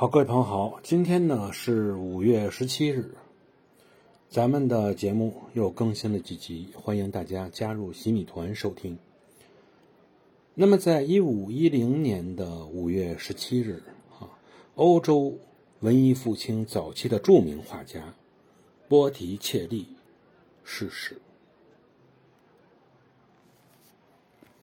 好各位朋友好今天呢是五月十七日咱们的节目又更新了几集欢迎大家加入洗米团收听。那么在一五一零年的五月十七日啊欧洲文艺复兴早期的著名画家波提切利逝世。